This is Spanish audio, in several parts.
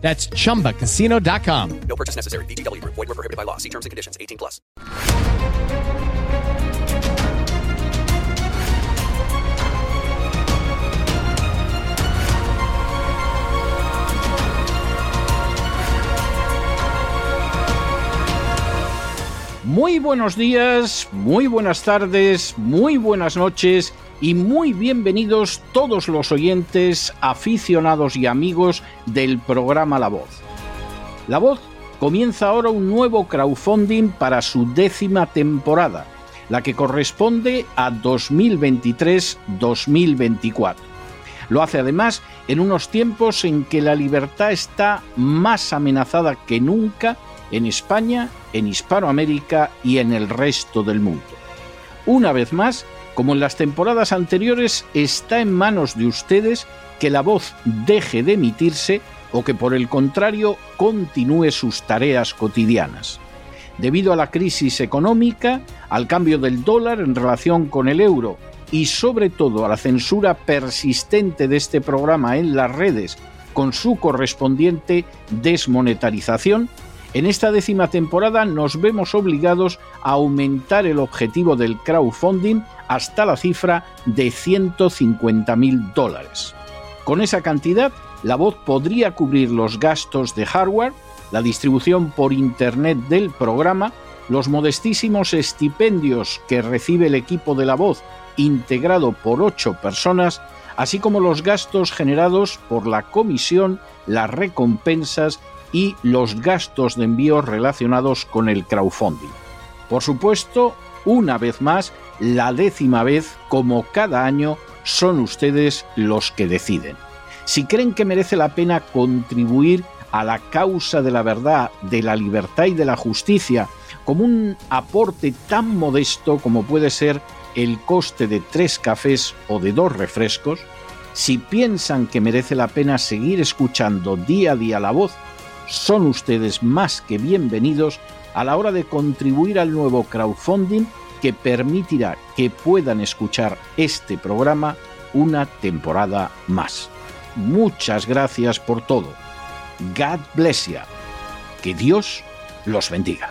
That's chumbacasino.com. No purchase necessary. VGW Group. Void were prohibited by law. See terms and conditions. 18 plus. Muy buenos días, muy buenas tardes, muy buenas noches y muy bienvenidos todos los oyentes, aficionados y amigos del programa La Voz. La Voz comienza ahora un nuevo crowdfunding para su décima temporada, la que corresponde a 2023-2024. Lo hace además en unos tiempos en que la libertad está más amenazada que nunca en España, en Hispanoamérica y en el resto del mundo. Una vez más, como en las temporadas anteriores, está en manos de ustedes que la voz deje de emitirse o que por el contrario continúe sus tareas cotidianas. Debido a la crisis económica, al cambio del dólar en relación con el euro y sobre todo a la censura persistente de este programa en las redes con su correspondiente desmonetarización, en esta décima temporada nos vemos obligados a aumentar el objetivo del crowdfunding hasta la cifra de 150 mil dólares. Con esa cantidad, la voz podría cubrir los gastos de hardware, la distribución por Internet del programa, los modestísimos estipendios que recibe el equipo de la voz integrado por ocho personas, así como los gastos generados por la comisión, las recompensas y los gastos de envío relacionados con el crowdfunding. Por supuesto, una vez más, la décima vez, como cada año, son ustedes los que deciden. Si creen que merece la pena contribuir a la causa de la verdad, de la libertad y de la justicia, como un aporte tan modesto como puede ser el coste de tres cafés o de dos refrescos, si piensan que merece la pena seguir escuchando día a día la voz son ustedes más que bienvenidos a la hora de contribuir al nuevo crowdfunding que permitirá que puedan escuchar este programa una temporada más. Muchas gracias por todo. God bless you. Que Dios los bendiga.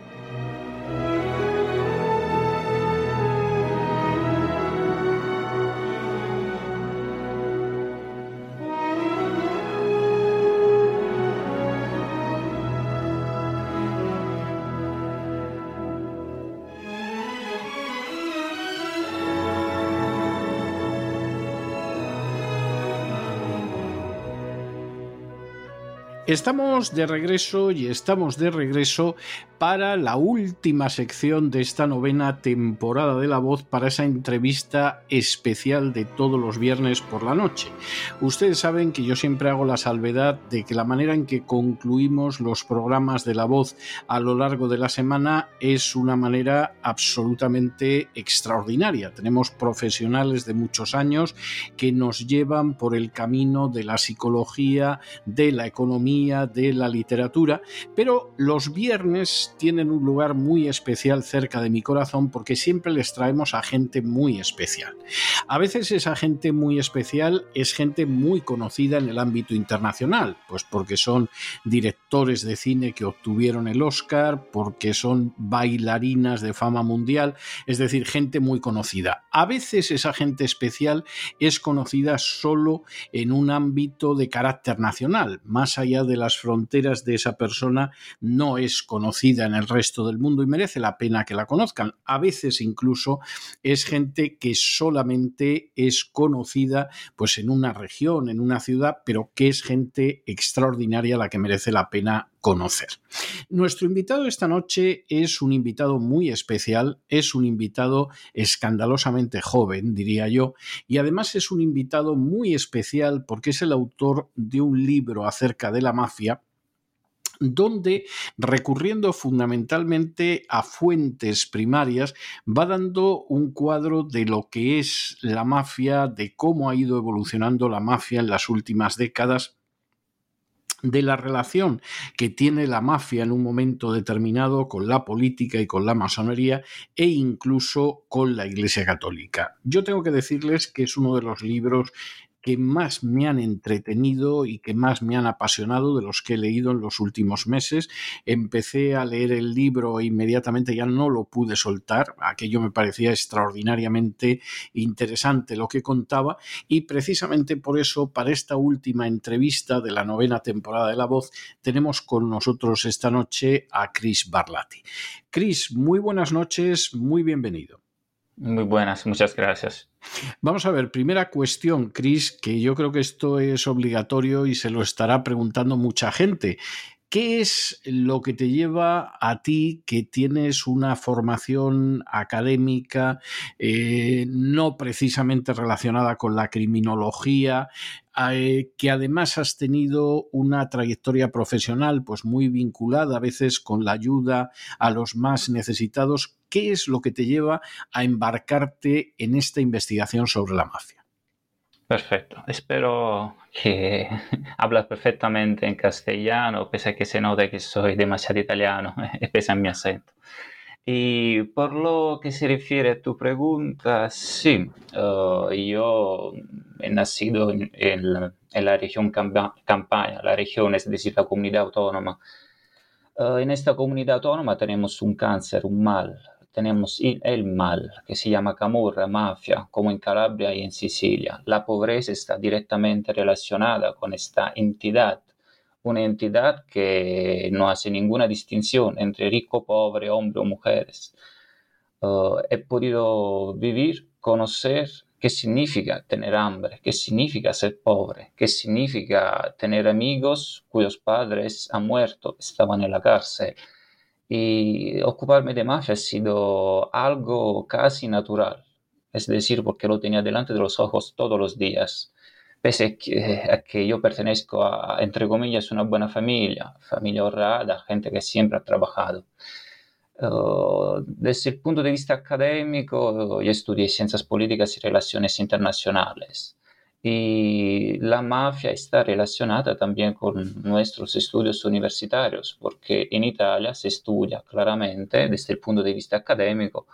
Estamos de regreso y estamos de regreso para la última sección de esta novena temporada de La Voz para esa entrevista especial de todos los viernes por la noche. Ustedes saben que yo siempre hago la salvedad de que la manera en que concluimos los programas de La Voz a lo largo de la semana es una manera absolutamente extraordinaria. Tenemos profesionales de muchos años que nos llevan por el camino de la psicología, de la economía, de la literatura, pero los viernes tienen un lugar muy especial cerca de mi corazón porque siempre les traemos a gente muy especial. A veces esa gente muy especial es gente muy conocida en el ámbito internacional, pues porque son directores de cine que obtuvieron el Oscar, porque son bailarinas de fama mundial, es decir, gente muy conocida. A veces esa gente especial es conocida solo en un ámbito de carácter nacional, más allá de las fronteras de esa persona no es conocida en el resto del mundo y merece la pena que la conozcan. A veces incluso es gente que solamente es conocida pues en una región, en una ciudad, pero que es gente extraordinaria la que merece la pena conocer. Nuestro invitado esta noche es un invitado muy especial, es un invitado escandalosamente joven, diría yo, y además es un invitado muy especial porque es el autor de un libro acerca de la mafia donde, recurriendo fundamentalmente a fuentes primarias, va dando un cuadro de lo que es la mafia, de cómo ha ido evolucionando la mafia en las últimas décadas de la relación que tiene la mafia en un momento determinado con la política y con la masonería e incluso con la Iglesia Católica. Yo tengo que decirles que es uno de los libros que más me han entretenido y que más me han apasionado de los que he leído en los últimos meses. Empecé a leer el libro e inmediatamente ya no lo pude soltar. Aquello me parecía extraordinariamente interesante lo que contaba y precisamente por eso para esta última entrevista de la novena temporada de La Voz tenemos con nosotros esta noche a Chris Barlati. Chris, muy buenas noches, muy bienvenido. Muy buenas, muchas gracias. Vamos a ver, primera cuestión, Chris, que yo creo que esto es obligatorio y se lo estará preguntando mucha gente. ¿Qué es lo que te lleva a ti, que tienes una formación académica eh, no precisamente relacionada con la criminología, eh, que además has tenido una trayectoria profesional pues muy vinculada a veces con la ayuda a los más necesitados? ¿Qué es lo que te lleva a embarcarte en esta investigación sobre la mafia? Perfecto, espero que hablas perfectamente en castellano, pese a que se note que soy demasiado italiano, pese a mi acento. Y por lo que se refiere a tu pregunta, sí, uh, yo he nacido en, la, región Campania, la región es decir, la comunidad autónoma. Uh, en esta comunidad autónoma tenemos un cáncer, un mal, tenemos el mal, que se llama camorra, mafia, como en Calabria y en Sicilia. La pobreza está directamente relacionada con esta entidad, una entidad que no hace ninguna distinción entre rico, pobre, hombre o mujeres. Uh, he podido vivir, conocer qué significa tener hambre, qué significa ser pobre, qué significa tener amigos cuyos padres han muerto, estaban en la cárcel, y ocuparme de mafia ha sido algo casi natural, es decir, porque lo tenía delante de los ojos todos los días. Pese a que, yo pertenezco a, entre comillas, una buena familia, familia honrada, gente que siempre ha trabajado. Uh, desde el punto de vista académico, yo estudié ciencias políticas y relaciones internacionales y la mafia está relacionada también con nuestros estudios universitarios, porque en Italia se estudia claramente desde el punto de vista académico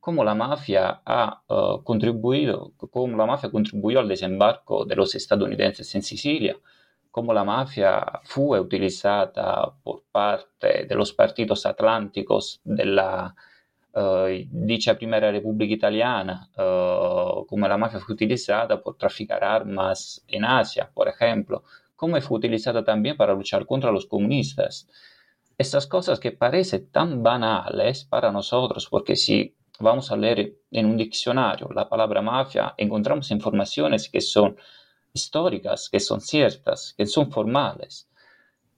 cómo la mafia ha uh, contribuido, cómo la mafia contribuyó al desembarco de los estadounidenses en Sicilia, cómo la mafia fue utilizada por parte de los partidos atlánticos de la Uh, dicha Primera República Italiana, uh, como la mafia fue utilizada por traficar armas en Asia, por ejemplo, como fue utilizada también para luchar contra los comunistas. Estas cosas que parecen tan banales para nosotros, porque si vamos a leer en un diccionario la palabra mafia, encontramos informaciones que son históricas, que son ciertas, que son formales.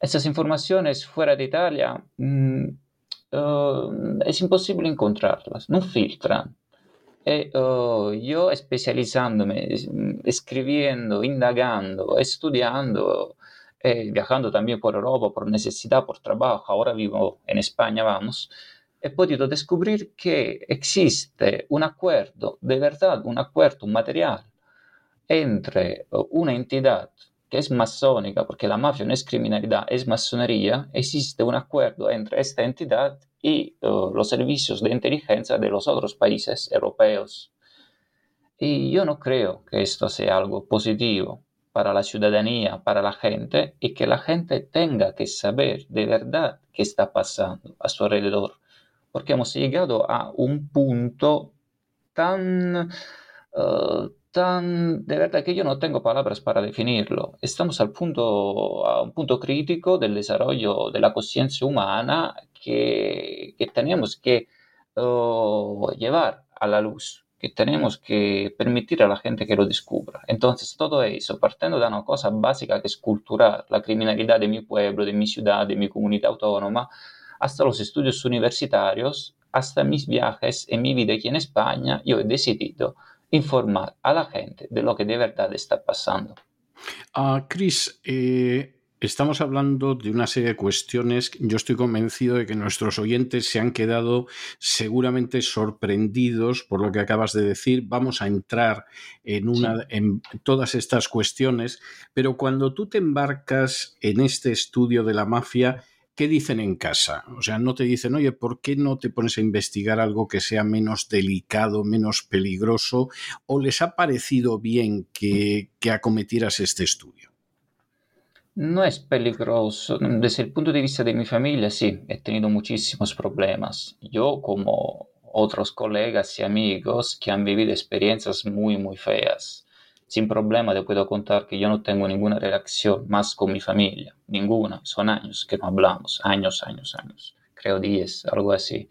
Estas informaciones fuera de Italia mmm, uh, es imposible encontrarlas, no filtran. E uh, yo especializándome, escribiendo, indagando, estudiando, eh, viajando también por Europa por necesidad, por trabajo, ahora vivo en España, vamos, he podido descubrir que existe un acuerdo, de verdad, un acuerdo, material entre una entidad es masónica, porque la mafia no es criminalidad, es masonería, existe un acuerdo entre esta entidad y uh, los servicios de inteligencia de los otros países europeos. Y yo no creo que esto sea algo positivo para la ciudadanía, para la gente, y que la gente tenga que saber de verdad qué está pasando a su alrededor, porque hemos llegado a un punto tan... Uh, tan de verdad que yo no tengo palabras para definirlo. Estamos al punto, a un punto crítico del desarrollo de la conciencia humana que, que tenemos que uh, llevar a la luz, que tenemos que permitir a la gente que lo descubra. Entonces, todo eso, partiendo de una cosa básica que es cultural, la criminalidad de mi pueblo, de mi ciudad, de mi comunidad autónoma, hasta los estudios universitarios, hasta mis viajes en mi vida aquí en España, yo he decidido informar a la gente de lo que de verdad está pasando. Uh, Chris, eh, estamos hablando de una serie de cuestiones. Yo estoy convencido de que nuestros oyentes se han quedado seguramente sorprendidos por lo que acabas de decir. Vamos a entrar en, una, sí. en todas estas cuestiones, pero cuando tú te embarcas en este estudio de la mafia, ¿qué dicen en casa? O sea, no te dicen, oye, ¿por qué no te pones a investigar algo que sea menos delicado, menos peligroso? ¿O les ha parecido bien que, que acometieras este estudio? No es peligroso. Desde el punto de vista de mi familia, sí, he tenido muchísimos problemas. Yo, como otros colegas y amigos que han vivido experiencias muy, muy feas sin problema te puedo contar que yo no tengo ninguna relación más con mi familia, ninguna. Son años que no hablamos, años, años, años. Creo 10, algo así.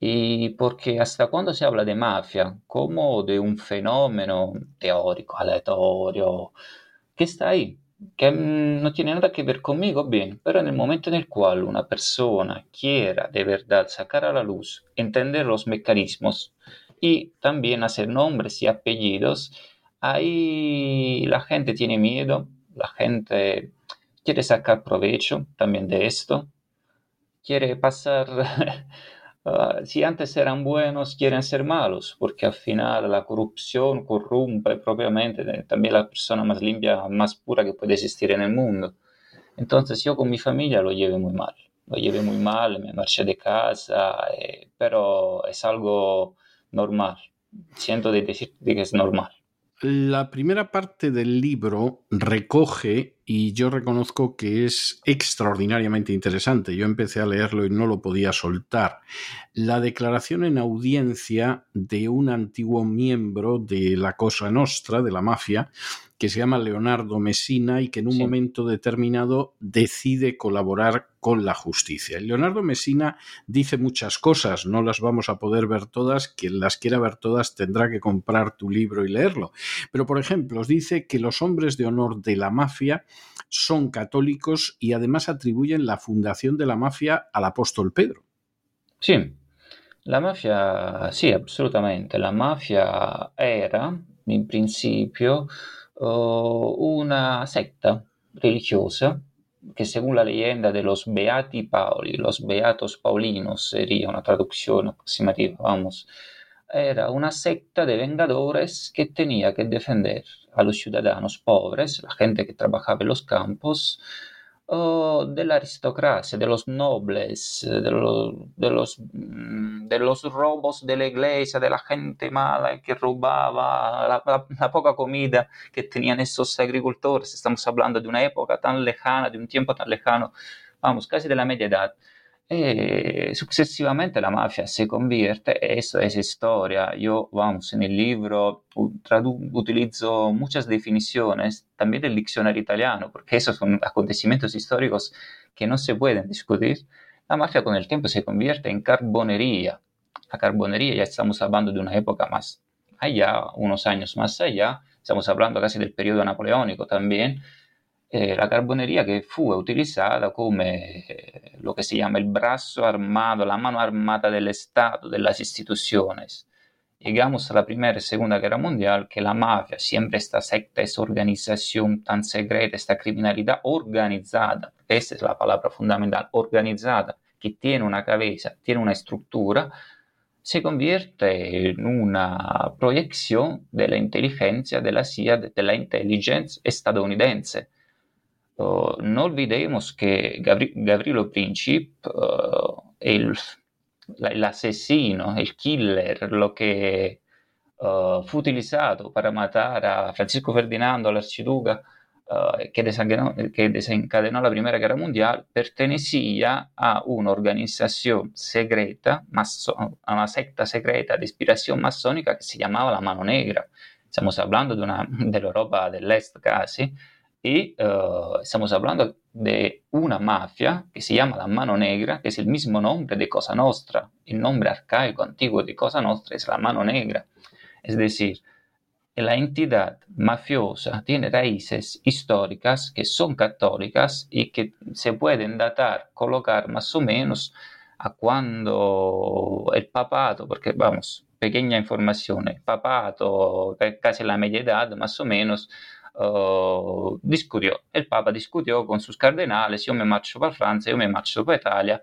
Y porque hasta cuando se habla de mafia como de un fenómeno teórico, aleatorio, que está ahí, que no tiene nada que ver conmigo, bien, pero en el momento en el cual una persona quiera de verdad sacar a la luz, entender los mecanismos y también hacer nombres y apellidos, ahí la gente tiene miedo, la gente quiere sacar provecho también de esto, quiere pasar, uh, si antes eran buenos, quieren ser malos, porque al final la corrupción corrompe propiamente también la persona más limpia, más pura que puede existir en el mundo. Entonces yo con mi familia lo llevé muy mal, lo llevé muy mal, me marché de casa, eh, pero es algo normal, siento de que es normal. La primera parte del libro recoge, y yo reconozco que es extraordinariamente interesante, yo empecé a leerlo y no lo podía soltar, la declaración en audiencia de un antiguo miembro de la Cosa Nostra, de la mafia, que se llama Leonardo Messina y que en un sí. momento determinado decide colaborar con la justicia. Leonardo Messina dice muchas cosas, no las vamos a poder ver todas, quien las quiera ver todas tendrá que comprar tu libro y leerlo. Pero, por ejemplo, dice que los hombres de honor de la mafia son católicos y además atribuyen la fundación de la mafia al apóstol Pedro. Sí, la mafia, sí, absolutamente. La mafia era, en principio, una secta religiosa que según la leyenda de los Beati Pauli, los Beatos Paulinos sería una traducción aproximativa, vamos, era una secta de vengadores que tenía que defender a los ciudadanos pobres, la gente que trabajaba en los campos, oh, de la aristocracia, de los nobles, de los, de, los, de los robos de la iglesia, de la gente mala que robaba la, la, la, poca comida que tenían esos agricultores. Estamos hablando de una época tan lejana, de un tiempo tan lejano, vamos, casi de la media edad. E successivamente la mafia se convierte, e eso es historia. Yo, vamos, en el libro utilizo muchas definiciones también del diccionario italiano, porque esos son acontecimientos históricos que no se pueden discutir. La mafia con el tiempo se convierte en carbonería. La carbonería ya estamos hablando de una época más allá, unos años más allá, estamos hablando casi del periodo napoleónico también, eh, la carbonería che fu utilizzata come lo que se llama el brazo armado, la mano armada del Estado, de las instituciones. Llegamos a la Primera y Segunda Guerra Mundial, que la mafia, siempre esta secta, esta organización tan secreta, esta criminalidad organizada, esa es la palabra fundamental, organizada, que tiene una cabeza, tiene una estructura, se convierte en una proyección de la inteligencia de la CIA, de la. Uh, no olvidemos que Gavri Gavrilo Princip, uh, el, el, asesino, el killer, lo que uh, fue utilizado para matar Francisco Ferdinando, l'arciduca, desencadenó, que, desencadenó, la Primera Guerra Mundial, pertenecía a una organización secreta, a una secta secreta de inspiración masónica que se llamaba la Mano Negra. Estamos hablando de, una, de la Europa del y uh, estamos hablando de una mafia que se llama la Mano Negra, que es el mismo nombre de Cosa Nostra. El nombre arcaico antiguo de Cosa Nostra es la Mano Negra. Es decir, la entidad mafiosa tiene raíces históricas que son católicas y que se pueden datar, colocar más o menos a cuando el papado, porque vamos, pequeña información, el papato, casi la media edad más o menos, uh, discutió, el Papa discutió con sus cardenales, yo me marcho para Francia, yo me marcho para Italia,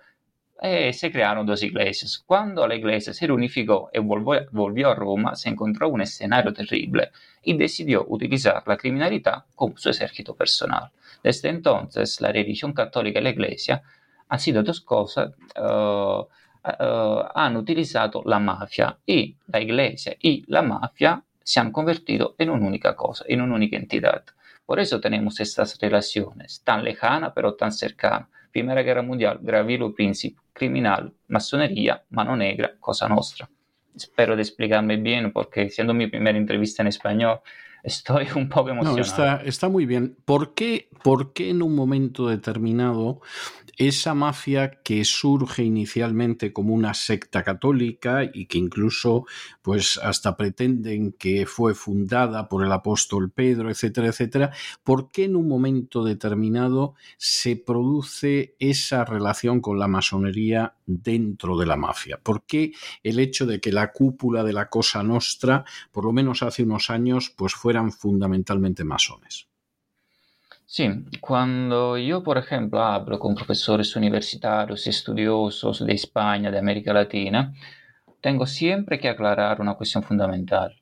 y se crearon dos iglesias. Cuando la iglesia se reunificó y volvió, volvió, a Roma, se encontró un escenario terrible y decidió utilizar la criminalidad como su ejército personal. Desde entonces, la religión católica y la iglesia han sido dos cosas, uh, uh, han utilizado la mafia y la iglesia y la mafia se han convertido en una única cosa, en una única entidad. Por eso tenemos estas relaciones tan lejanas pero tan cercanas. Primera Guerra Mundial, Gravilo Príncipe, criminal, masonería, mano negra, cosa nostra. Espero de explicarme bien porque siendo mi primera entrevista en español, estoy un poco emocionado. No, está, está muy bien. ¿Por qué, ¿Por qué en un momento determinado esa mafia que surge inicialmente como una secta católica y que incluso pues hasta pretenden que fue fundada por el apóstol Pedro, etcétera, etcétera, ¿por qué en un momento determinado se produce esa relación con la masonería dentro de la mafia? ¿Por qué el hecho de que la cúpula de la Cosa Nostra, por lo menos hace unos años, pues fueran fundamentalmente masones? Sí, cuando yo, por ejemplo, hablo con profesores universitarios estudiosos de España, de América Latina, tengo siempre que aclarar una cuestión fundamental.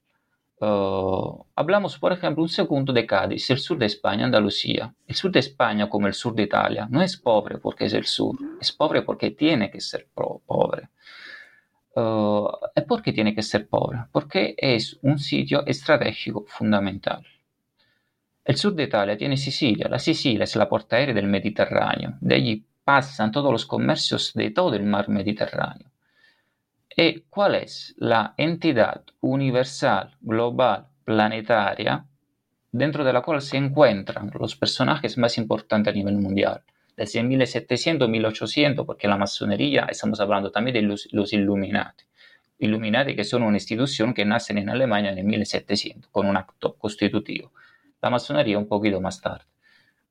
Uh, hablamos, por ejemplo, un segundo de Cádiz, el sur de España, Andalucía. El sur de España, como el sur de Italia, no es pobre porque es el sur, es pobre porque tiene que ser pobre. Uh, ¿Por qué tiene que ser pobre? Porque es un sitio estratégico fundamental. El sur de Italia tiene Sicilia. La Sicilia es la puerta aérea del Mediterráneo. De allí pasan todos los comercios de todo el mar Mediterráneo. ¿Y cuál es la entidad universal, global, planetaria, dentro de la cual se encuentran los personajes más importantes a nivel mundial? Desde 1700, 1800, porque la masonería, estamos hablando también de los, los Illuminati. Illuminati que son una institución que nace en Alemania en 1700 con un acto constitutivo la masonería un poquito más tarde.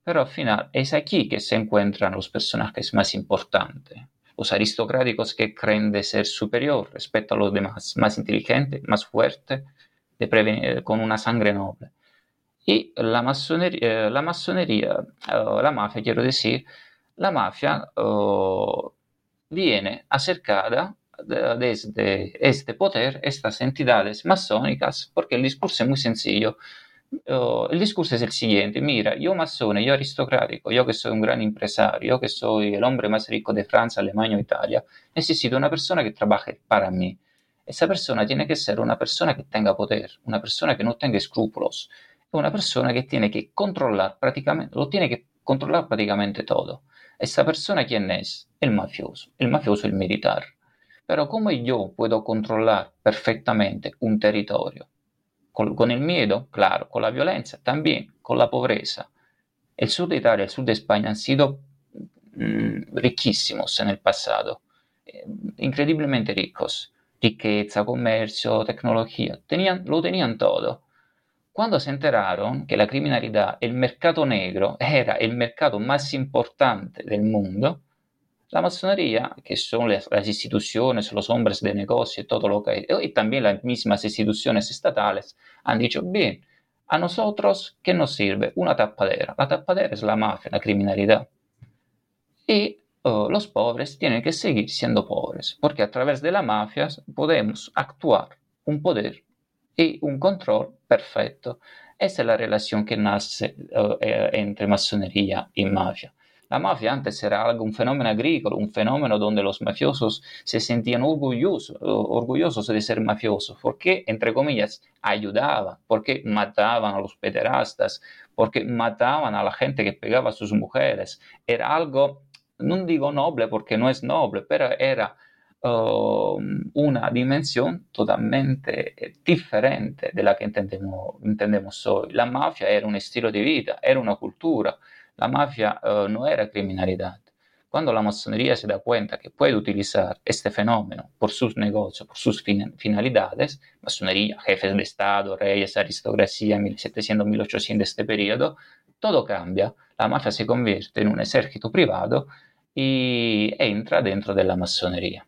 Pero al final es aquí que se encuentran los personajes más importantes, los aristocráticos que creen de ser superior respecto a los demás, más inteligentes, más fuertes, de con una sangre noble. Y la masonería, la, masonería, la mafia, quiero decir, la mafia viene acercada desde este poder, estas entidades masónicas, porque el discurso es muy sencillo uh, el discurso es el siguiente, mira, yo masón, yo aristocrático, yo que soy un gran empresario, yo que soy el hombre más rico de Francia, Alemania o Italia, necesito una persona que trabaje para mí. Esa persona tiene que ser una persona que tenga poder, una persona que no tenga escrúpulos, una persona que tiene que controlar prácticamente, lo tiene que controlar prácticamente todo. ¿Esa persona quién es? El mafioso, el mafioso el militar. Pero ¿cómo yo puedo controlar perfectamente un territorio? Con, el miedo, claro, con la violencia, también con la pobreza. El sur de Italia el sur de España han sido mm, riquísimos en el pasado, eh, increíblemente ricos. Riqueza, comercio, tecnología, tenían, lo tenían todo. Cuando se enteraron que la criminalidad, el mercado negro, era el mercado más importante del mundo, La masonería, que son las, instituciones, los hombres de negocio todo lo que y también las mismas instituciones estatales, han dicho, bien, a nosotros, ¿qué nos sirve? Una tapadera. La tapadera es la mafia, la criminalidad. Y oh, los pobres tienen que seguir siendo pobres, porque a través de la mafia podemos actuar un poder y un control perfecto. Esa es la relación que nace oh, eh, entre masonería y mafia. La mafia antes era algo, un fenómeno agrícola, un fenómeno donde los mafiosos se sentían orgullosos, orgullosos de ser mafiosos, porque, entre comillas, ayudaban, porque mataban a los pederastas, porque mataban a la gente que pegaba a sus mujeres. Era algo, no digo noble porque no es noble, pero era um, una dimensión totalmente diferente de la que entendemos, entendemos hoy. La mafia era un estilo de vida, era una cultura, la mafia uh, no era criminalidad. Cuando la masonería se da cuenta que puede utilizar este fenómeno por sus negocios, por sus fin finalidades, masonería, jefes de Estado, reyes, aristocracia, 1700, 1800, este periodo, todo cambia. La mafia se convierte en un ejército privado y entra dentro de la masonería.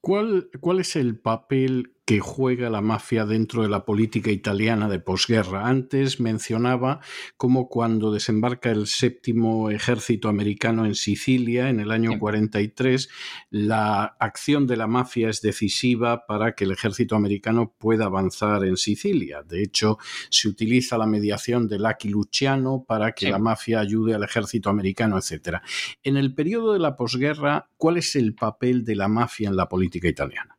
¿Cuál, ¿Cuál es el papel que juega la mafia dentro de la política italiana de posguerra. Antes mencionaba cómo cuando desembarca el séptimo ejército americano en Sicilia en el año 43, la acción de la mafia es decisiva para que el ejército americano pueda avanzar en Sicilia. De hecho, se utiliza la mediación de Lucky Luciano para que la mafia ayude al ejército americano, etc. En el periodo de la posguerra, ¿cuál es el papel de la mafia en la política italiana?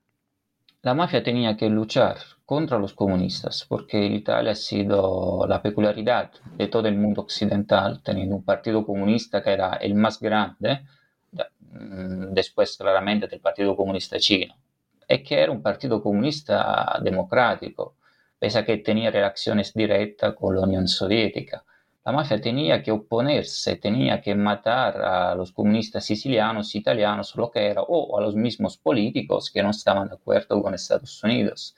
La mafia tenía que luchar contra los comunistas, porque Italia ha sido la peculiaridad de todo el mundo occidental, teniendo un partido comunista que era el más grande, mm, después claramente del Partido Comunista Chino, y que era un partido comunista democrático, pese a que tenía relaciones directas con la Unión Soviética la mafia tenía que oponerse, tenía que matar a los comunistas sicilianos, italianos, lo era, o a los mismos políticos que no estaban de acuerdo con Estados Unidos.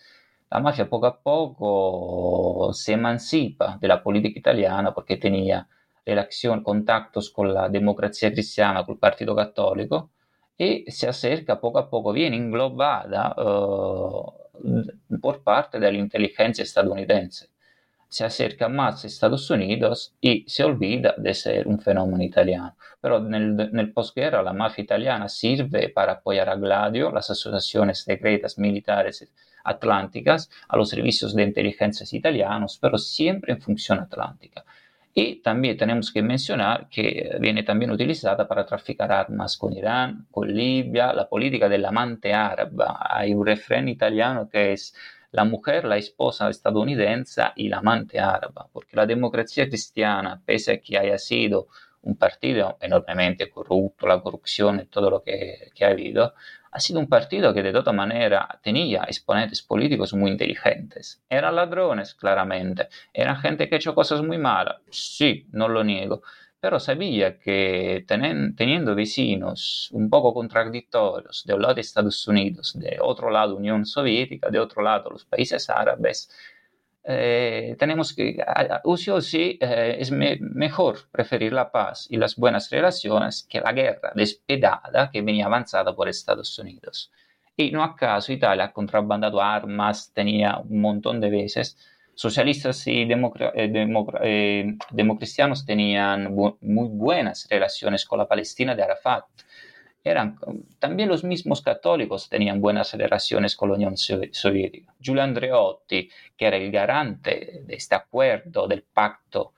La mafia poco a poco se emancipa de la política italiana porque tenía relación, contactos con la democracia cristiana, con el Partido Católico, y se acerca poco a poco, viene englobada uh, por parte de la inteligencia estadounidense se acerca más a Estados Unidos y se olvida de ser un fenómeno italiano. Pero en el posguerra la mafia italiana sirve para apoyar a Gladio, las asociaciones secretas militares atlánticas, a los servicios de inteligencia italianos, pero siempre en función atlántica. Y también tenemos que mencionar que viene también utilizada para traficar armas con Irán, con Libia, la política del amante árabe. Hay un refrán italiano que es la mujer, la esposa estadounidense y la amante árabe, porque la democracia cristiana, pese a que haya sido un partido enormemente corrupto, la corrupción y todo lo que, ha habido, ha sido un partido que de toda manera tenía exponentes políticos muy inteligentes. Eran ladrones, claramente. Eran gente que ha hecho cosas muy malas. Sí, no lo niego pero sabía que teniendo vecinos un poco contradictorios, de un lado Estados Unidos, de otro lado Unión Soviética, de otro lado los países árabes, eh, tenemos que, sí o sí, eh, es mejor preferir la paz y las buenas relaciones que la guerra despedada que venía avanzada por Estados Unidos. Y no acaso Italia ha contrabandado armas, tenía un montón de veces socialistas y eh, eh, democristianos tenían muy buenas relaciones con la Palestina de Arafat. Eran, también los mismos católicos tenían buenas relaciones con la Unión Soviética. Giulio Andreotti, que era el garante de este acuerdo, del pacto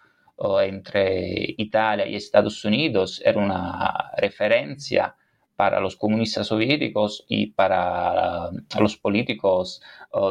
entre Italia y Estados Unidos, era una referencia para los comunistas soviéticos y para los políticos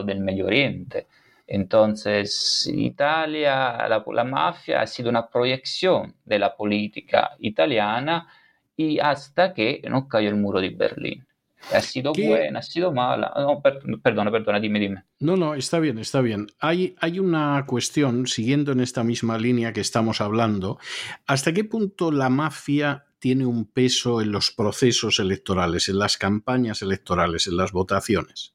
del Medio Oriente. Entonces, Italia, la, mafia ha sido una proyección de la política italiana y hasta que no cayó el muro de Berlín. Ha sido buena, ha sido mala. No, perdona, perdona, dime, dime. No, no, está bien, está bien. Hay, hay una cuestión, siguiendo en esta misma línea que estamos hablando, ¿hasta qué punto la mafia tiene un peso en los procesos electorales, en las campañas electorales, en las votaciones?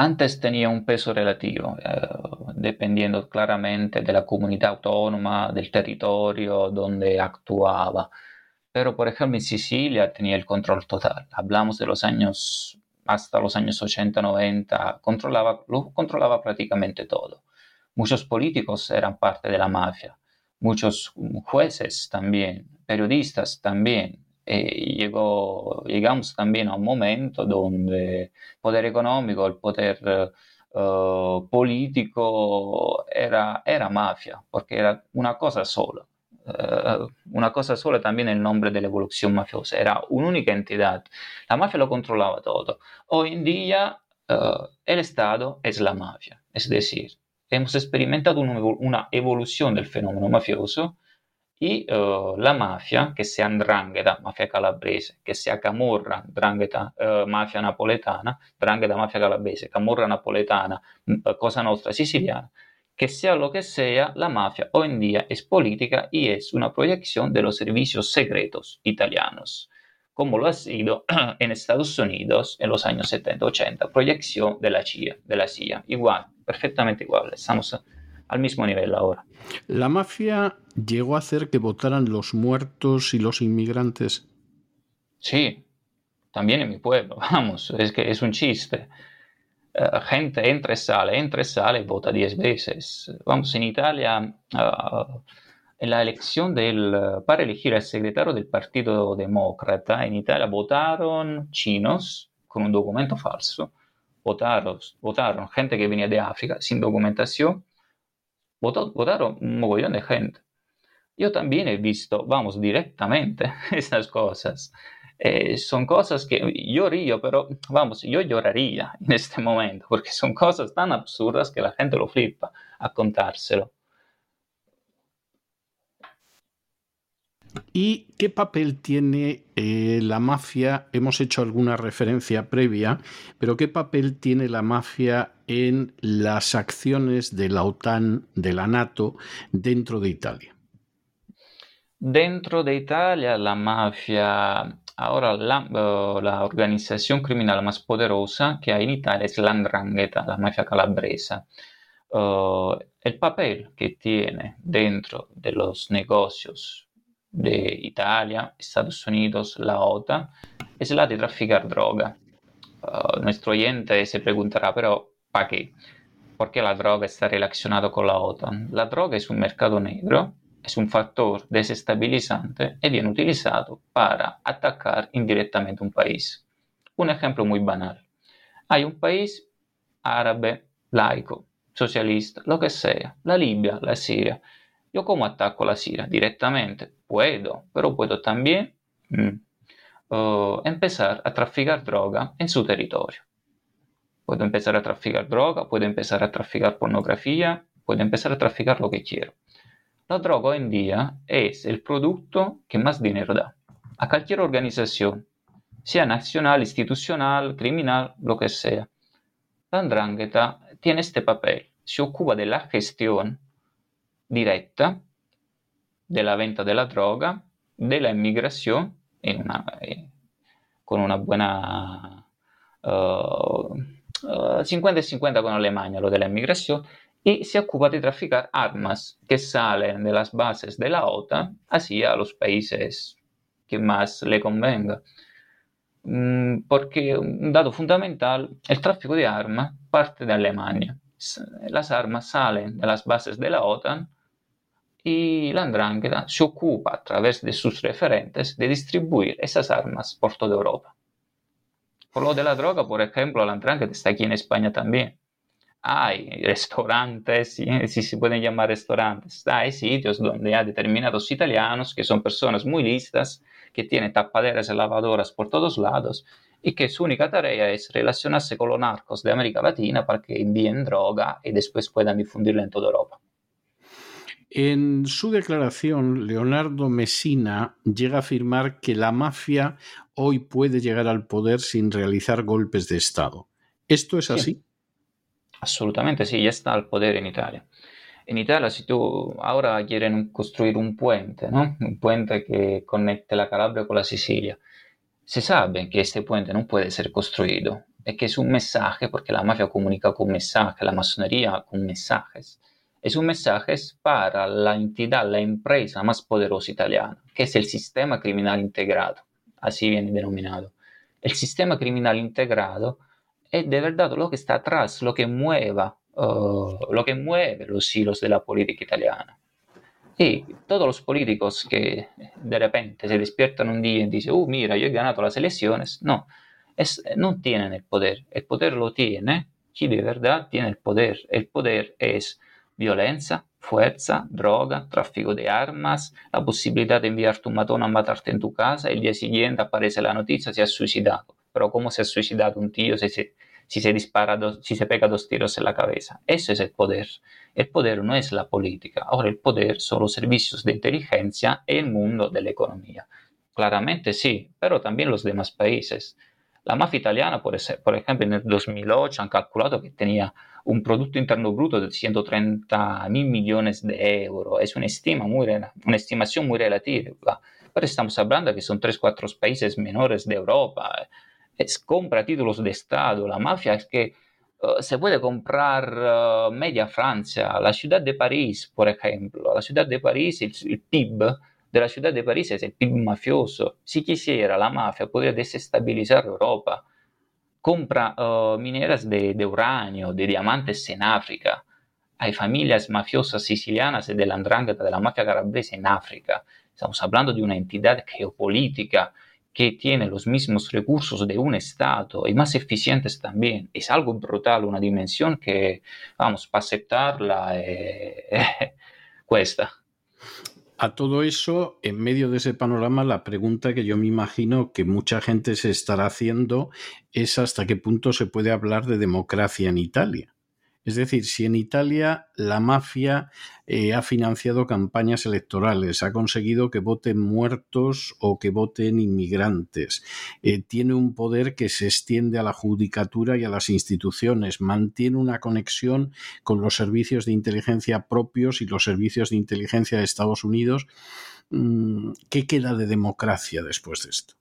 Antes tenía un peso relativo, eh, dependiendo claramente de la comunidad autónoma, del territorio donde actuaba. Pero, por ejemplo, en Sicilia tenía el control total. Hablamos de los años, hasta los años 80-90, controlaba, lo controlaba prácticamente todo. Muchos políticos eran parte de la mafia, muchos jueces también, periodistas también, eh, llegó, llegamos también a un momento donde el poder económico, el poder uh, político era, era mafia, porque era una cosa sola. Uh, una cosa sola también el nombre de la evolución mafiosa, era un'unica entidad. La mafia lo controlaba todo. Hoy en día el Estado es la mafia, es decir, hemos experimentado una, una evolución del fenómeno mafioso y uh, la mafia, che sia andrangheta, mafia calabrese, che sia camorra, andrangheta, uh, mafia napoletana, andrangheta, mafia calabrese, camorra napoletana, uh, cosa nostra siciliana, que sea lo que sea, la mafia hoy en día es política y es una proyección de los servicios secretos italianos, como lo ha sido en Estados Unidos en los años 70-80, proyección de la CIA, de la CIA, igual, perfectamente igual, estamos al mismo nivel ahora. La mafia llegó a hacer que votaran los muertos y los inmigrantes. Sí, también en mi pueblo, vamos, es que es un chiste. Uh, gente entra y sale, entra y sale vota diez veces. Vamos, en Italia, uh, en la elección del, uh, para elegir al secretario del Partido Demócrata, en Italia votaron chinos con un documento falso, votaron, votaron gente que venía de África sin documentación votó, votaron un mogollón de gente. Yo también he visto, vamos, directamente esas cosas. Eh, son cosas que yo río, pero vamos, yo lloraría en este momento, porque son cosas tan absurdas que la gente lo flipa a contárselo. ¿Y qué papel tiene eh, la mafia? Hemos hecho alguna referencia previa, pero ¿qué papel tiene la mafia en las acciones de la OTAN, de la NATO, dentro de Italia? Dentro de Italia, la mafia, ahora la, organización criminal más poderosa que hay en Italia es la Ndrangheta, la mafia calabresa. Uh, el papel que tiene dentro de los negocios de Italia, Estados Unidos, la OTAN, es la de traficar droga. Uh, nuestro oyente se preguntará, pero ¿para qué? ¿Por qué la droga está relacionada con la OTAN? La droga es un mercado negro, es un factor desestabilizante y viene utilizado para atacar indirectamente un país. Un ejemplo muy banal. Hay un país árabe, laico, socialista, lo que sea, la Libia, la Siria, ¿Yo cómo ataco la Siria? Directamente. Puedo, pero puedo también mm, uh, empezar a traficar droga en su territorio. Puedo empezar a traficar droga, puedo empezar a traficar pornografía, puedo empezar a traficar lo que quiero. La droga hoy en día es el producto que más dinero da a cualquier organización, sea nacional, institucional, criminal, lo que sea. La andrangheta tiene este papel, se ocupa de la gestión diretta della venta della droga, della immigrazione una, eh, con una buona uh, uh, 50 50 con Alemania, lo de la inmigración, y se ocupa de traficar armas que salen de las bases de la OTAN hacia los países que más le convenga. Mm, porque un dato fundamental, el tráfico de armas parte de Alemania. Las armas salen de las bases de la OTAN y la Andrangheta se ocupa a través de sus referentes de distribuir esas armas por toda Europa. Por lo de la droga, por ejemplo, la Andrangheta está aquí en España también. Hay restaurantes, si se pueden llamar restaurantes, hay sitios donde hay determinados italianos que son personas muy listas, que tienen tapaderas y lavadoras por todos lados y que su única tarea es relacionarse con los narcos de América Latina para que envíen droga y después puedan difundirla en toda Europa. En su declaración, Leonardo Messina llega a afirmar que la mafia hoy puede llegar al poder sin realizar golpes de Estado. ¿Esto es así? Absolutamente sí, ya está al poder en Italia. En Italia, si tú ahora quieren construir un puente, ¿no? Un puente que conecte la Calabria con la Sicilia. Se sabe que este puente no puede ser construido y que es un mensaje, porque la mafia comunica con mensajes, la masonería con mensajes. Es un mensaje para la entidad, la empresa más poderosa italiana, que es el sistema criminal integrado, así viene denominado. El sistema criminal integrado es de verdad lo que está atrás, lo que mueva uh, lo que mueve los hilos de la política italiana. Y todos los políticos que de repente se despiertan un día y dicen, oh, mira, yo he ganado las elecciones, no, es, no tienen el poder. El poder lo tiene quien de verdad tiene el poder. El poder es violencia, fuerza, droga, tráfico de armas, la posibilidad de enviarte un matón a matarte en tu casa, el día siguiente aparece la noticia, se ha suicidado. Pero ¿cómo se ha suicidado un tío si se, si se dispara, si se pega dos tiros en la cabeza. Eso es el poder. El poder no es la política. Ahora el poder son los servicios de inteligencia y el mundo de la economía. Claramente sí, pero también los demás países. La mafia italiana, por, ejemplo, en el 2008 han calculado que tenía un Producto Interno Bruto de 130 mil millones de euros. Es una, estimación muy relativa. Pero estamos hablando que son 3-4 países menores de Europa es, compra títulos de Estado. La mafia es que uh, se puede comprar uh, media Francia, la ciudad de París, por ejemplo. La ciudad de París, el, el, PIB de la ciudad de París es el PIB mafioso. Si quisiera, la mafia podría desestabilizar Europa. Compra uh, mineras de, de, uranio, de diamantes en África. Hay familias mafiosas sicilianas y de la andrangheta de la mafia calabrese en África. Estamos hablando de una entidad geopolítica que tiene los mismos recursos de un Estado y más eficientes también. Es algo brutal, una dimensión que, vamos, para aceptarla eh, cuesta. A todo eso, en medio de ese panorama, la pregunta que yo me imagino que mucha gente se estará haciendo es hasta qué punto se puede hablar de democracia en Italia. Es decir, si en Italia la mafia eh, ha financiado campañas electorales, ha conseguido que voten muertos o que voten inmigrantes, eh, tiene un poder que se extiende a la judicatura y a las instituciones, mantiene una conexión con los servicios de inteligencia propios y los servicios de inteligencia de Estados Unidos, mm, ¿qué queda de democracia después de esto?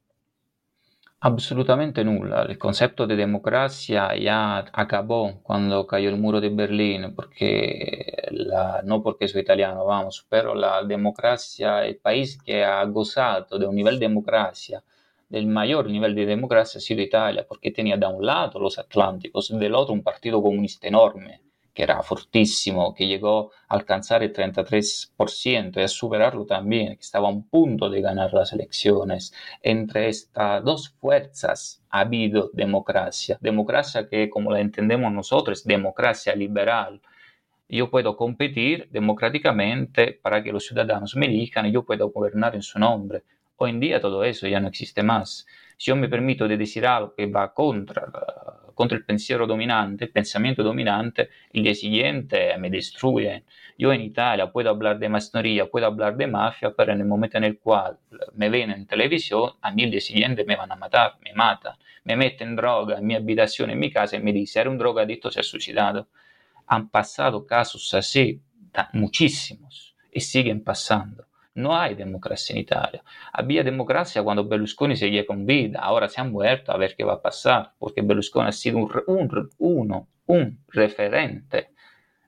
Absolutamente nulla. El concepto de democracia ya acabó cuando cayó el muro de Berlín, porque la, no porque soy italiano, vamos, pero la democracia, el país que ha gozado de un nivel de democracia, del mayor nivel de democracia ha sido Italia, porque tenía de un lado los Atlánticos, del otro un partido comunista enorme, que era fortísimo, que llegó a alcanzar el 33% y a superarlo también, que estaba a un punto de ganar las elecciones. Entre estas dos fuerzas ha habido democracia, democracia que como la entendemos nosotros democracia liberal. Yo puedo competir democráticamente para que los ciudadanos me elijan y yo puedo gobernar en su nombre. Hoy en día todo eso ya no existe más. Si yo me permito de decir algo que va contra contra el pensiero dominante, el pensamiento dominante, el día siguiente me. Yo en Italia puedo hablar de masonería, puedo hablar de mafia, pero en el momento en el cual me ven en televisión, a mí el día siguiente me van a matar, me matan, me meten droga en mi habitación, en mi casa y me dicen, era un drogadicto, se ha suicidado. Han pasado casos así, muchísimos, y siguen pasando. No hay democracia en Italia. Había democracia cuando Berlusconi seguía con vida. Ahora se ha muerto a ver qué va a pasar, porque Berlusconi ha sido un, un, uno, un referente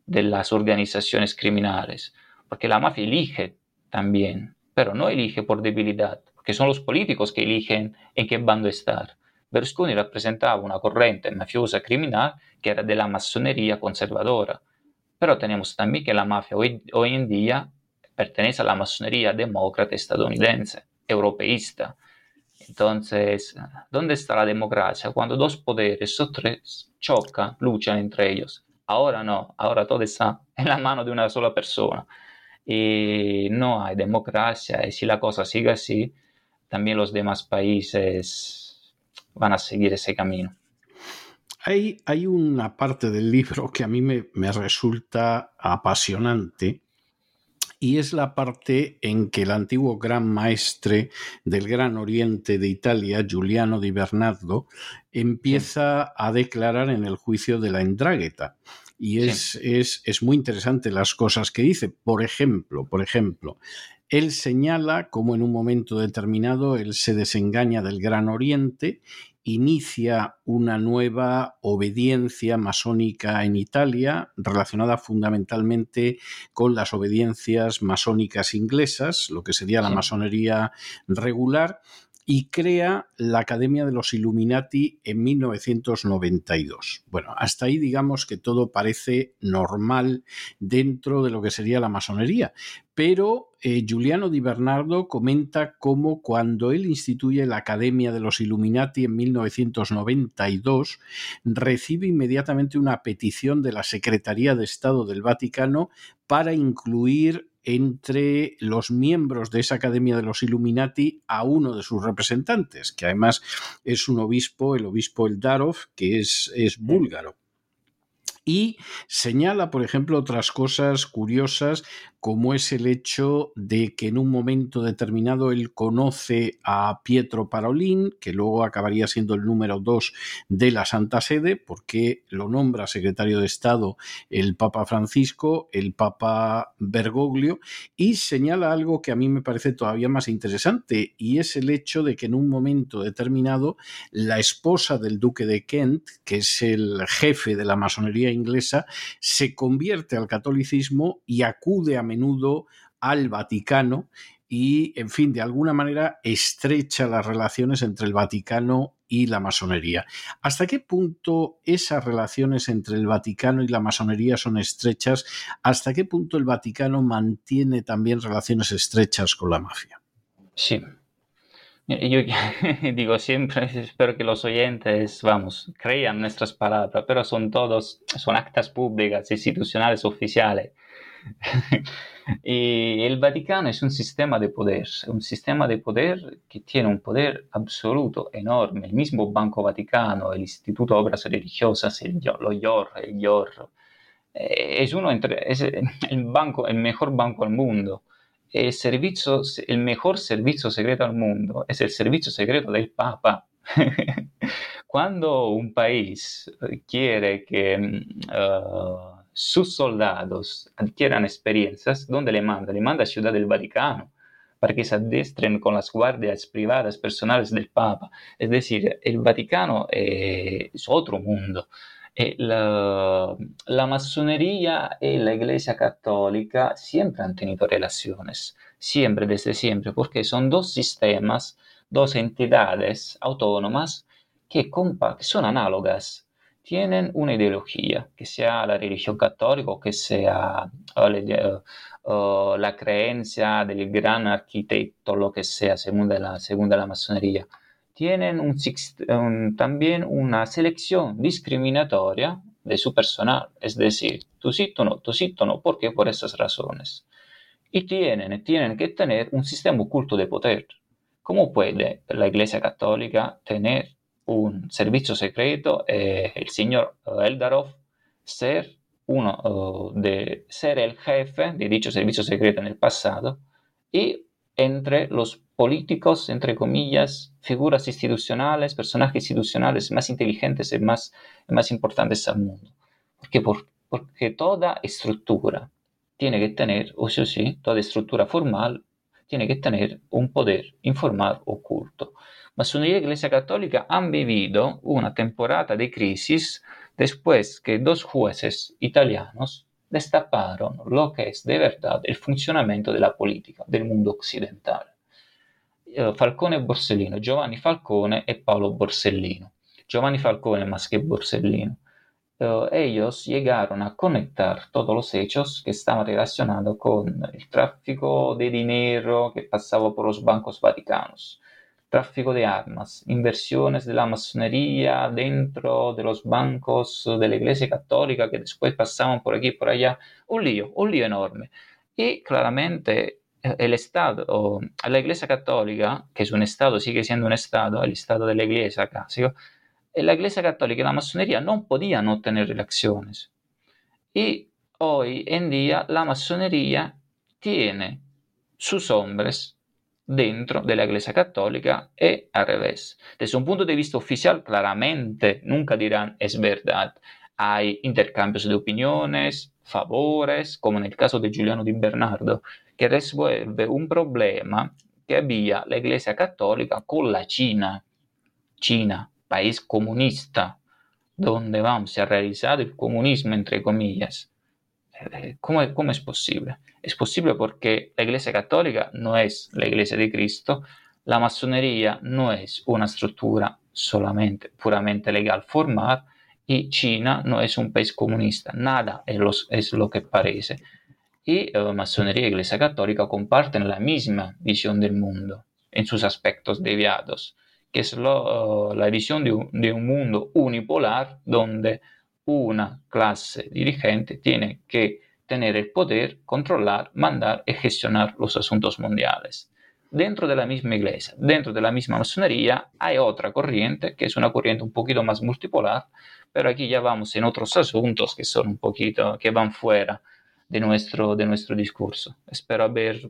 de las organizaciones criminales. Porque la mafia elige también, pero no elige por debilidad, porque son los políticos que eligen en qué bando estar. Berlusconi representaba una corriente mafiosa criminal que era de la masonería conservadora. Pero tenemos también que la mafia hoy, hoy en día pertenece a la masonería demócrata estadounidense, europeísta. Entonces, ¿dónde está la democracia? Cuando dos poderes o tres chocan, luchan entre ellos. Ahora no, ahora todo está en la mano de una sola persona. Y no hay democracia. Y si la cosa sigue así, también los demás países van a seguir ese camino. Hay, hay una parte del libro que a mí me, me resulta apasionante y es la parte en que el antiguo gran maestre del Gran Oriente de Italia, Giuliano di Bernardo, empieza a declarar en el juicio de la Endrágueta. Y es, es, es muy interesante las cosas que dice. Por ejemplo, por ejemplo, él señala cómo en un momento determinado él se desengaña del Gran Oriente inicia una nueva obediencia masónica en Italia, relacionada fundamentalmente con las obediencias masónicas inglesas, lo que sería la masonería regular, y crea la Academia de los Illuminati en 1992. Bueno, hasta ahí digamos que todo parece normal dentro de lo que sería la masonería, pero eh, Giuliano Di Bernardo comenta cómo cuando él instituye la Academia de los Illuminati en 1992, recibe inmediatamente una petición de la Secretaría de Estado del Vaticano para incluir entre los miembros de esa Academia de los Illuminati a uno de sus representantes, que además es un obispo, el obispo Eldarov, que es, es búlgaro. Y señala, por ejemplo, otras cosas curiosas como es el hecho de que en un momento determinado él conoce a Pietro Parolin, que luego acabaría siendo el número dos de la Santa Sede, porque lo nombra secretario de Estado el Papa Francisco, el Papa Bergoglio, y señala algo que a mí me parece todavía más interesante, y es el hecho de que en un momento determinado la esposa del duque de Kent, que es el jefe de la masonería inglesa, se convierte al catolicismo y acude a menudo al Vaticano y, en fin, de alguna manera estrecha las relaciones entre el Vaticano y la masonería. ¿Hasta qué punto esas relaciones entre el Vaticano y la masonería son estrechas? ¿Hasta qué punto el Vaticano mantiene también relaciones estrechas con la mafia? Sí. Yo digo siempre, espero que los oyentes, vamos, crean nuestras palabras, pero son todos, son actas públicas, institucionales, oficiales. y el Vaticano es un sistema de poder, un sistema de poder que tiene un poder absoluto, enorme. El mismo Banco Vaticano, el Instituto de Obras Religiosas, el, lo eh, es, uno entre, el, banco, el mejor banco del mundo. El, servicio, el mejor servicio secreto del mundo es el servicio secreto del Papa. Cuando un país quiere que uh, sus soldados adquieran experiencias, ¿dónde le manda? Le manda a Ciudad del Vaticano para que se adestren con las guardias privadas personales del Papa. Es decir, el Vaticano es otro mundo. Eh, la, masonería y la Iglesia Católica siempre han tenido relaciones, siempre, desde siempre, porque son dos sistemas, dos entidades autónomas que, que son análogas tienen una ideología, que sea la religión católica o que sea la creencia del gran arquitecto, lo que sea, según la, según la masonería. Tienen un, también una selección discriminatoria de su personal, es decir, tú sí, tú no, tú sí, tú no, ¿por qué? Por esas razones. Y tienen, tienen que tener un sistema oculto de poder. ¿Cómo puede la Iglesia Católica tener un servicio secreto, eh, el señor Eldarov ser uno de ser el jefe de dicho servicio secreto en el pasado y entre los políticos, entre comillas, figuras institucionales, personajes institucionales más inteligentes y más, más importantes al mundo. Porque, por, porque toda estructura tiene que tener, o sí, sí, toda estructura formal tiene que tener un poder informal oculto. Masonería y Iglesia Católica han vivido una temporada de crisis después que dos jueces italianos destaparon lo que es de verdad el funcionamiento de la política del mundo occidental. Eh, Falcone e Borsellino, Giovanni Falcone e Paolo Borsellino. Giovanni Falcone más que Borsellino. Uh, ellos llegaron a conectar todos los hechos que estaban relacionados con el tráfico de dinero que pasaba por los bancos vaticanos, tráfico de armas, inversiones de la masonería dentro de los bancos de la Iglesia Católica que después pasaban por aquí y por allá. Un lío, un lío enorme. Y claramente eh, el Estado, la Iglesia Católica, que es un Estado, sigue siendo un Estado, el Estado de la Iglesia casi, la Iglesia Católica y la masonería no podían no tener relaciones. Y hoy en día la masonería tiene sus hombres dentro de la Iglesia Católica y al revés. Desde un punto de vista oficial, claramente nunca dirán es verdad. Hay intercambios de opiniones, favores, como en el caso de Giuliano Di Bernardo, que resuelve un problema que había la Iglesia Católica con la China. China, país comunista, donde vamos, se ha realizado el comunismo, entre comillas. Eh, ¿Cómo, ¿Cómo es posible? Es posible porque la Iglesia Católica no es la Iglesia de Cristo, la masonería no es una estructura solamente puramente legal formal y China no es un país comunista, nada es lo, es lo que parece. Y uh, masonería y Iglesia Católica comparten la misma visión del mundo en sus aspectos deviados, que es lo, la visión de un, de un mundo unipolar donde una clase dirigente tiene que tener el poder, controlar, mandar y gestionar los asuntos mundiales. Dentro de la misma iglesia, dentro de la misma masonería, hay otra corriente, que es una corriente un poquito más multipolar, pero aquí ya vamos en otros asuntos que son un poquito, que van fuera de nuestro, de nuestro discurso. Espero haber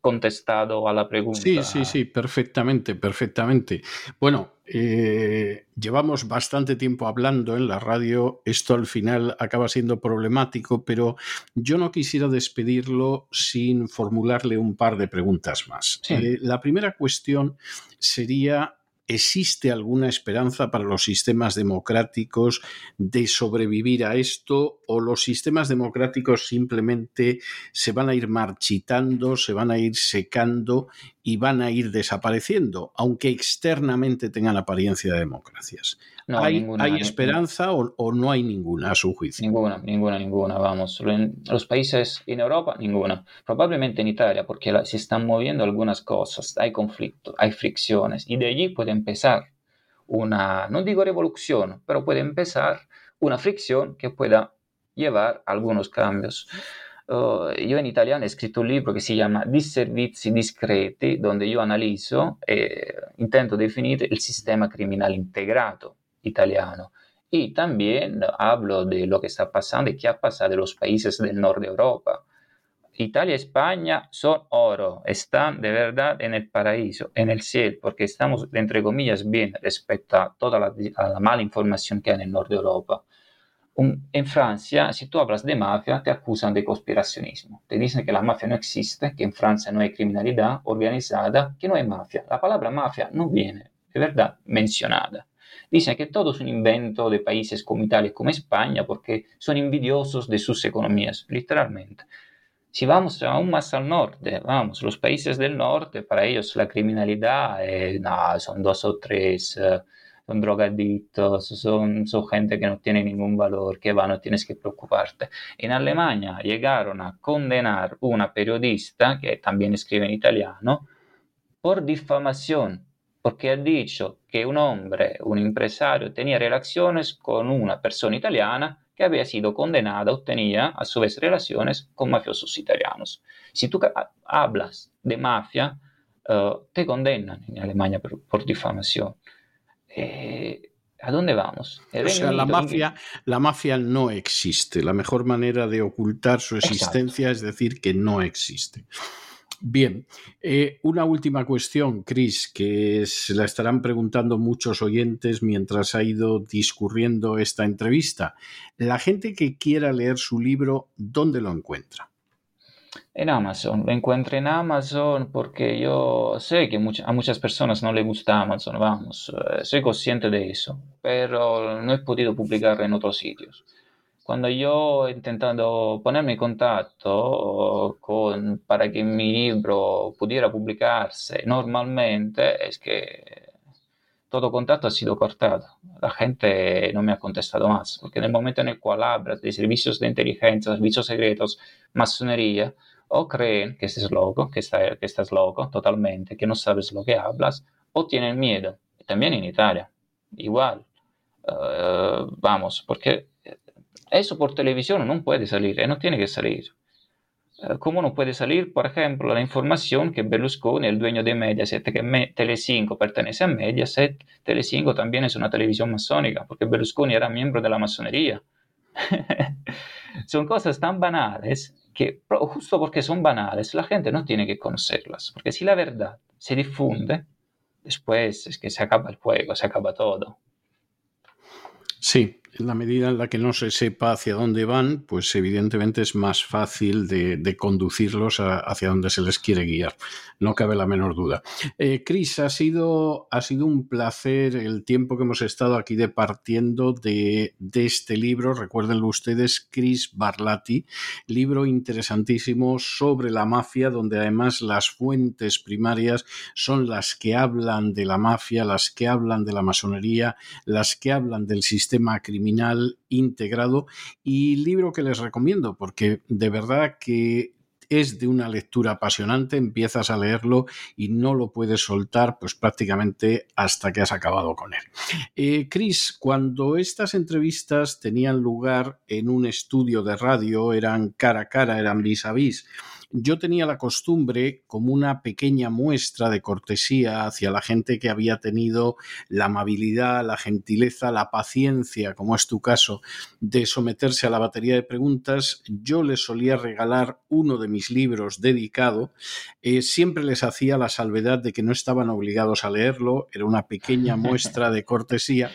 contestado a la pregunta. Sí, sí, sí, perfectamente, perfectamente. Bueno, eh, llevamos bastante tiempo hablando en la radio, esto al final acaba siendo problemático, pero yo no quisiera despedirlo sin formularle un par de preguntas más. Sí. Eh, la primera cuestión sería ¿Existe alguna esperanza para los sistemas democráticos de sobrevivir a esto o los sistemas democráticos simplemente se van a ir marchitando, se van a ir secando y van a ir desapareciendo, aunque externamente tengan apariencia de democracias? No, ¿Hay, ninguna, ¿hay ninguna. esperanza o, o no hay ninguna a su juicio? Ninguna, ninguna, ninguna, vamos. En los países en Europa, ninguna. Probablemente en Italia, porque la- se están moviendo algunas cosas, hay conflictos, hay fricciones, y de allí puede empezar una, no digo revolución, pero puede empezar una fricción que pueda llevar a algunos cambios. Uh, yo en italiano he escrito un libro que se llama Disservizi discreti, donde yo analizo e intento definire il sistema criminal integrato italiano. Y también hablo de lo que está pasando y qué ha pasado en los países del norte de Europa. Italia y España son oro, están de verdad en el paraíso, en el cielo, porque estamos, entre comillas, bien respecto a toda la, mala información que hay en el norte de Europa. En Francia, si tú hablas de mafia, te acusan de conspiracionismo. Te dicen que la mafia no existe, que en Francia no hay criminalidad organizada, que no hay mafia. La palabra mafia no viene de verdad mencionada. Dicen que todo es un invento de países como Italia y como España porque son envidiosos de sus economías, literalmente. Si vamos aún más al norte, vamos, los países del norte, para ellos la criminalidad, eh, no, son dos o tres, eh, son drogadictos, son, son gente que no tiene ningún valor, que va, no tienes que preocuparte. En Alemania llegaron a condenar una periodista, que también escribe en italiano, por difamación, porque ha dicho que un hombre, un empresario, tenía relaciones con una persona italiana que había sido condenada o tenía a su vez relaciones con mafiosos italianos. Si tú hablas de mafia, eh, te condenan en Alemania por, por difamación. Eh, ¿A dónde vamos? El O sea, la mafia, la mafia no existe. La mejor manera de ocultar su Exacto. existencia es decir que no existe. Bien, eh, una última cuestión, Chris, que se la estarán preguntando muchos oyentes mientras ha ido discurriendo esta entrevista. La gente que quiera leer su libro, ¿dónde lo encuentra? En Amazon, lo encuentro en Amazon porque yo sé que a muchas personas no les gusta Amazon, vamos, eh, soy consciente de eso, pero no he podido publicarlo en otros sitios. Cuando yo he intentado ponerme en contacto con, para que mi libro pudiera publicarse normalmente, es que todo contacto ha sido cortado. La gente no me ha contestado más, porque en el momento en el cual hablas de servicios de inteligencia, servicios secretos, masonería, o creen que estás loco, que, está- que estás loco totalmente, que no sabes lo que hablas, o tienen miedo. También en Italia, igual. Eh, vamos, porque eso por televisión no puede salir, eh, no tiene que salir. Eh, ¿Cómo no puede salir, por ejemplo, la información que Berlusconi, el dueño de Mediaset, que Telecinco pertenece a Mediaset, Telecinco también es una televisión masónica, porque Berlusconi era miembro de la masonería. Son cosas tan banales que justo porque son banales, la gente no tiene que conocerlas, porque si la verdad se difunde, después es que se acaba el juego, se acaba todo. Sí, en la medida en la que no se sepa hacia dónde van, pues evidentemente es más fácil de, conducirlos hacia donde se les quiere guiar. No cabe la menor duda. Eh, Cris, ha sido, ha sido un placer el tiempo que hemos estado aquí departiendo de, este libro. Recuérdenlo ustedes, Cris Barlati, libro interesantísimo sobre la mafia, donde además las fuentes primarias son las que hablan de la mafia, las que hablan de la masonería, las que hablan del sistema criminal integrado y libro que les recomiendo porque de verdad que es de una lectura apasionante, empiezas a leerlo y no lo puedes soltar pues prácticamente hasta que has acabado con él. Eh, Chris, cuando estas entrevistas tenían lugar en un estudio de radio, eran cara a cara, eran vis a vis, yo tenía la costumbre, como una pequeña muestra de cortesía hacia la gente que había tenido la amabilidad, la gentileza, la paciencia, como es tu caso, de someterse a la batería de preguntas, yo les solía regalar uno de mis libros dedicado. Eh, siempre les hacía la salvedad de que no estaban obligados a leerlo, era una pequeña muestra de cortesía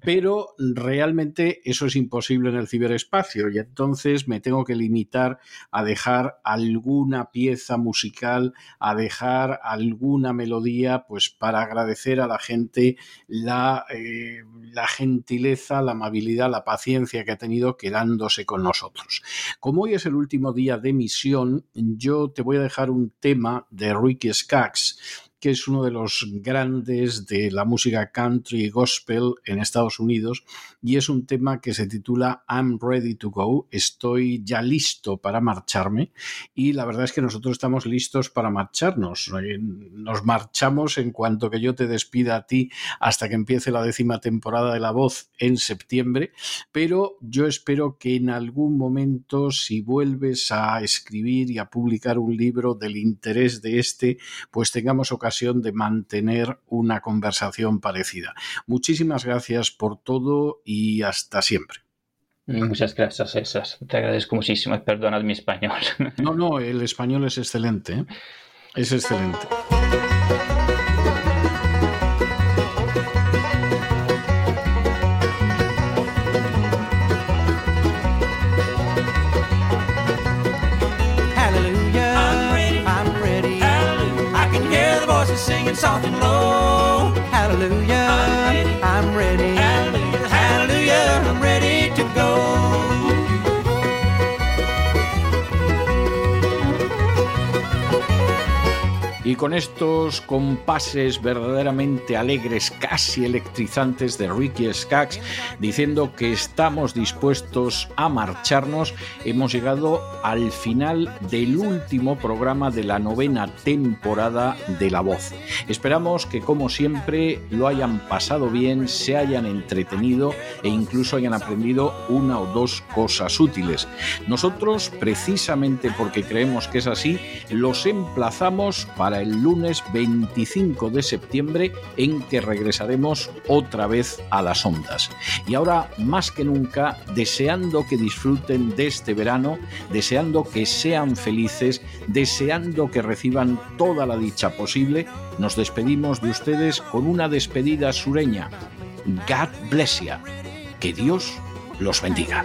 pero realmente eso es imposible en el ciberespacio y entonces me tengo que limitar a dejar alguna pieza musical, a dejar alguna melodía, pues para agradecer a la gente la, eh, gentileza, la amabilidad, la paciencia que ha tenido quedándose con nosotros. Como hoy es el último día de emisión, yo te voy a dejar un tema de Ricky Skaggs que es uno de los grandes de la música country y gospel en Estados Unidos y es un tema que se titula I'm Ready to Go, estoy ya listo para marcharme y la verdad es que nosotros estamos listos para marcharnos. Eh, nos marchamos en cuanto que yo te despida a ti hasta que empiece la décima temporada de La Voz en septiembre, pero yo espero que en algún momento si vuelves a escribir y a publicar un libro del interés de este, pues tengamos ocasión de mantener una conversación parecida. Muchísimas gracias por todo y hasta siempre. Muchas gracias, César. Te agradezco muchísimo. Perdonad mi español. No, no, el español es excelente. ¿eh? Es excelente. Singing soft and low. Hallelujah, Y con estos compases verdaderamente alegres, casi electrizantes de Ricky Skaggs, diciendo que estamos dispuestos a marcharnos, hemos llegado al final del último programa de la novena temporada de La Voz. Esperamos que como siempre lo hayan pasado bien, se hayan entretenido e incluso hayan aprendido una o dos cosas útiles. Nosotros, precisamente porque creemos que es así, los emplazamos para el lunes 25 de septiembre en que regresaremos otra vez a las ondas. Y ahora, más que nunca, deseando que disfruten de este verano, deseando que sean felices, deseando que reciban toda la dicha posible, nos despedimos de ustedes con una despedida sureña. God bless you. Que Dios los bendiga.